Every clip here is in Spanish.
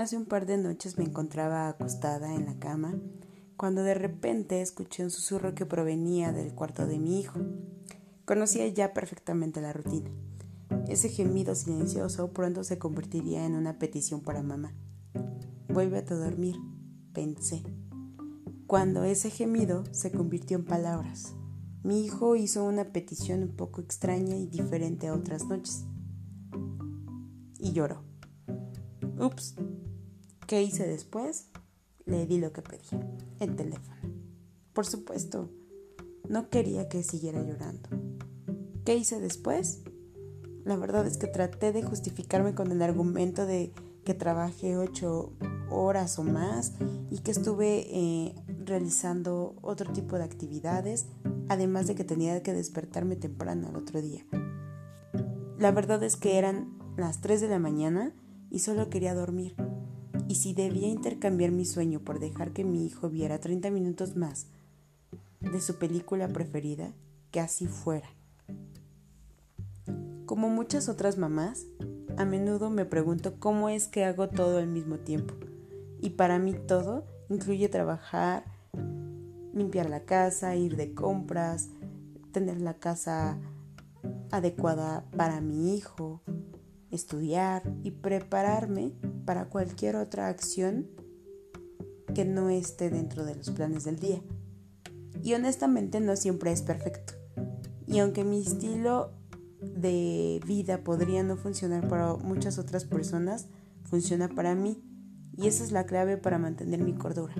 Hace un par de noches me encontraba acostada en la cama cuando de repente escuché un susurro que provenía del cuarto de mi hijo. Conocía ya perfectamente la rutina. Ese gemido silencioso pronto se convertiría en una petición para mamá. Vuélvete a dormir, pensé. Cuando ese gemido se convirtió en palabras, mi hijo hizo una petición un poco extraña y diferente a otras noches. Y lloró. Ups. ¿Qué hice después? Le di lo que pedía, el teléfono. Por supuesto, no quería que siguiera llorando. ¿Qué hice después? La verdad es que traté de justificarme con el argumento de que trabajé ocho horas o más y que estuve eh, realizando otro tipo de actividades, además de que tenía que despertarme temprano al otro día. La verdad es que eran las 3 de la mañana y solo quería dormir. Y si debía intercambiar mi sueño por dejar que mi hijo viera 30 minutos más de su película preferida, que así fuera. Como muchas otras mamás, a menudo me pregunto cómo es que hago todo al mismo tiempo. Y para mí todo incluye trabajar, limpiar la casa, ir de compras, tener la casa adecuada para mi hijo, estudiar y prepararme para cualquier otra acción que no esté dentro de los planes del día. Y honestamente no siempre es perfecto. Y aunque mi estilo de vida podría no funcionar para muchas otras personas, funciona para mí. Y esa es la clave para mantener mi cordura.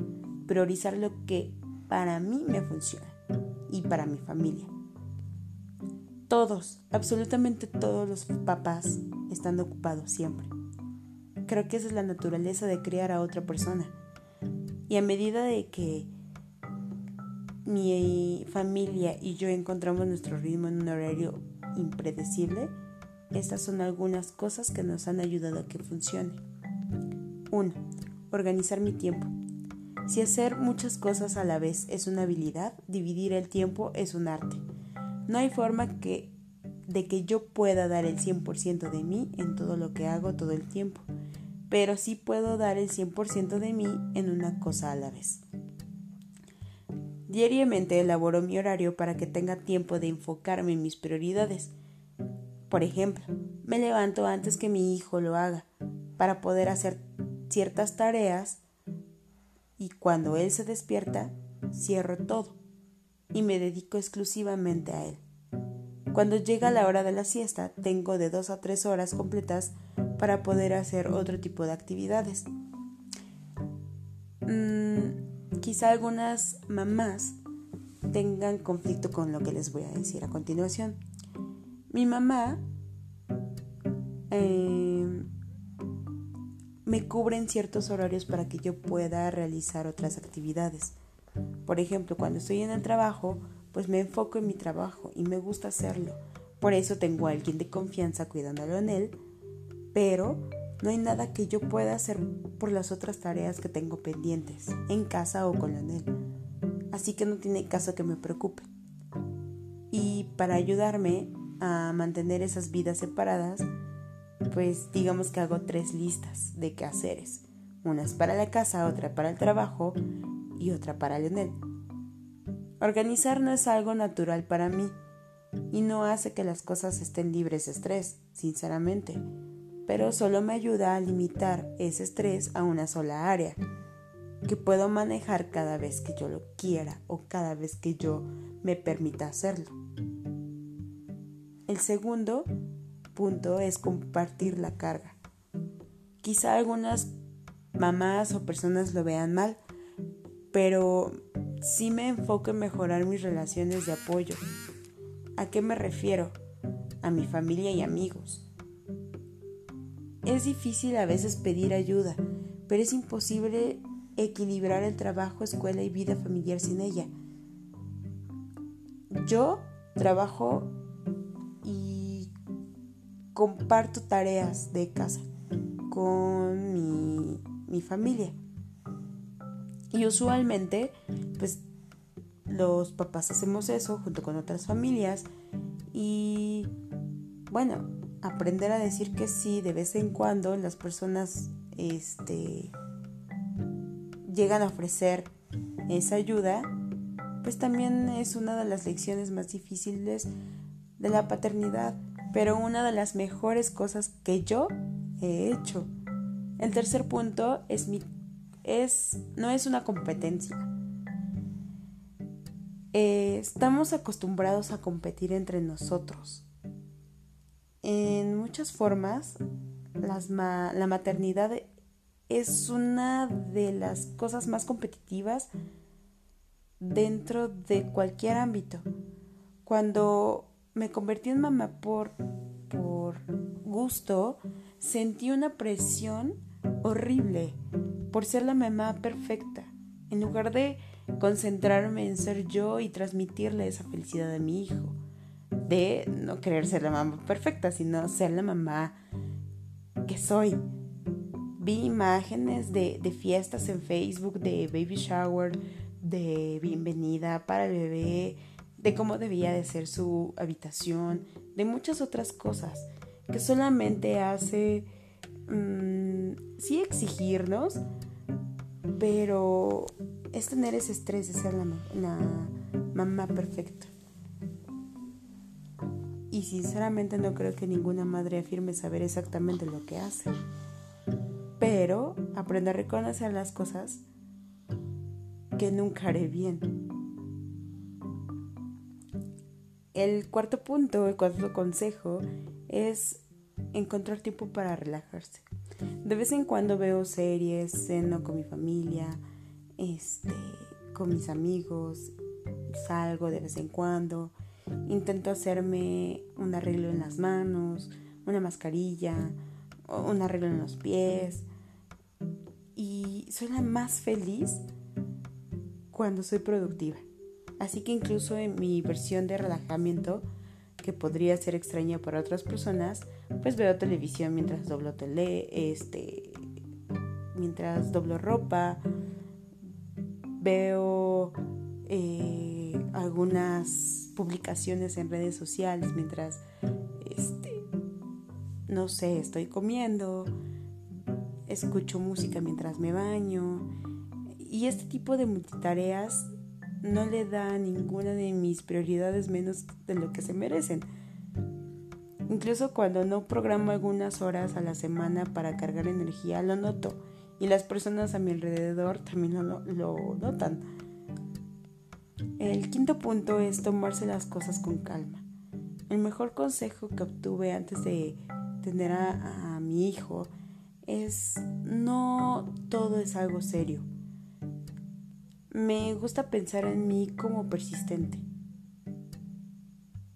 Priorizar lo que para mí me funciona y para mi familia. Todos, absolutamente todos los papás están ocupados siempre. Creo que esa es la naturaleza de criar a otra persona. Y a medida de que mi familia y yo encontramos nuestro ritmo en un horario impredecible, estas son algunas cosas que nos han ayudado a que funcione. 1. Organizar mi tiempo. Si hacer muchas cosas a la vez es una habilidad, dividir el tiempo es un arte. No hay forma de que yo pueda dar el 100% de mí en todo lo que hago todo el tiempo, pero sí puedo dar el 100% de mí en una cosa a la vez. Diariamente elaboro mi horario para que tenga tiempo de enfocarme en mis prioridades. Por ejemplo, me levanto antes que mi hijo lo haga para poder hacer ciertas tareas y cuando él se despierta, cierro todo y me dedico exclusivamente a él. Cuando llega la hora de la siesta, tengo de dos a tres horas completas para poder hacer otro tipo de actividades. Mm, Quizá algunas mamás tengan conflicto con lo que les voy a decir a continuación. Mi mamá eh, me cubre en ciertos horarios para que yo pueda realizar otras actividades. Por ejemplo, cuando estoy en el trabajo, pues me enfoco en mi trabajo y me gusta hacerlo. Por eso tengo a alguien de confianza cuidándolo en él, pero no hay nada que yo pueda hacer por las otras tareas que tengo pendientes, en casa o con Leonel. Así que no tiene caso que me preocupe. Y para ayudarme a mantener esas vidas separadas, pues digamos que hago tres listas de quehaceres. Una es para la casa, otra para el trabajo y otra para Leonel. Organizar no es algo natural para mí y no hace que las cosas estén libres de estrés, sinceramente pero solo me ayuda a limitar ese estrés a una sola área, que puedo manejar cada vez que yo lo quiera o cada vez que yo me permita hacerlo. El segundo punto es compartir la carga. Quizá algunas mamás o personas lo vean mal, pero sí me enfoco en mejorar mis relaciones de apoyo. ¿A qué me refiero? A mi familia y amigos. Es difícil a veces pedir ayuda, pero es imposible equilibrar el trabajo, escuela y vida familiar sin ella. Yo trabajo y comparto tareas de casa con mi, mi familia. Y usualmente, pues los papás hacemos eso junto con otras familias y bueno, aprender a decir que sí de vez en cuando las personas este, llegan a ofrecer esa ayuda, pues también es una de las lecciones más difíciles de la paternidad, pero una de las mejores cosas que yo he hecho. El tercer punto es mi es no es una competencia. Eh, estamos acostumbrados a competir entre nosotros. En muchas formas, la maternidad es una de las cosas más competitivas dentro de cualquier ámbito. Cuando me convertí en mamá por, por gusto, sentí una presión horrible por ser la mamá perfecta. En lugar de concentrarme en ser yo y transmitirle esa felicidad a mi hijo, de no querer ser la mamá perfecta, sino ser la mamá que soy. Vi imágenes de, de fiestas en Facebook, de baby shower, de bienvenida para el bebé, de cómo debía de ser su habitación, de muchas otras cosas que solamente hace, mm, sí exigirnos, pero es tener ese estrés de ser la, la mamá perfecta. Y sinceramente no creo que ninguna madre afirme saber exactamente lo que hace. Pero aprende a reconocer las cosas que nunca haré bien. El cuarto punto, el cuarto consejo es encontrar tiempo para relajarse. De vez en cuando veo series, ceno con mi familia, este, con mis amigos, salgo de vez en cuando, intento hacerme un arreglo en las manos, una mascarilla, un arreglo en los pies. Y soy la más feliz cuando soy productiva. Así que incluso en mi versión de relajamiento, que podría ser extraña para otras personas, pues veo televisión mientras doblo tele, este, mientras doblo ropa, veo eh, algunas publicaciones en redes sociales mientras, este, no sé, estoy comiendo, escucho música mientras me baño y este tipo de multitareas no le da ninguna de mis prioridades menos de lo que se merecen. Incluso cuando no programo algunas horas a la semana para cargar energía, lo noto. Y las personas a mi alrededor también lo notan. El quinto punto es tomarse las cosas con calma. El mejor consejo que obtuve antes de tener a, mi hijo es no todo es algo serio. Me gusta pensar en mí como persistente.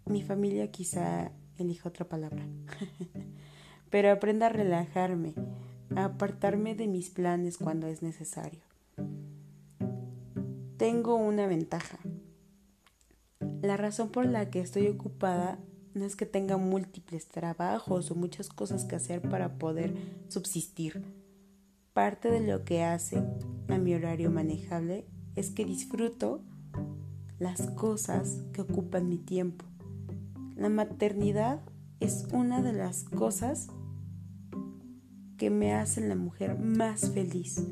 Mi familia quizá elija otra palabra, pero aprenda a relajarme, a apartarme de mis planes cuando es necesario. Tengo una ventaja. La razón por la que estoy ocupada no es que tenga múltiples trabajos o muchas cosas que hacer para poder subsistir. Parte de lo que hace a mi horario manejable es que disfruto las cosas que ocupan mi tiempo. La maternidad es una de las cosas que me hacen la mujer más feliz.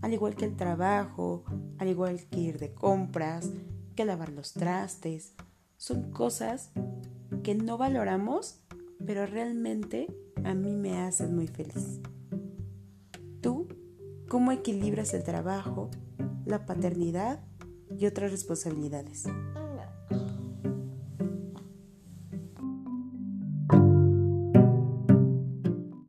Al igual que el trabajo, al igual que ir de compras, que lavar los trastes. Son cosas que no valoramos, pero realmente a mí me hacen muy feliz. ¿Tú cómo equilibras el trabajo, la paternidad y otras responsabilidades.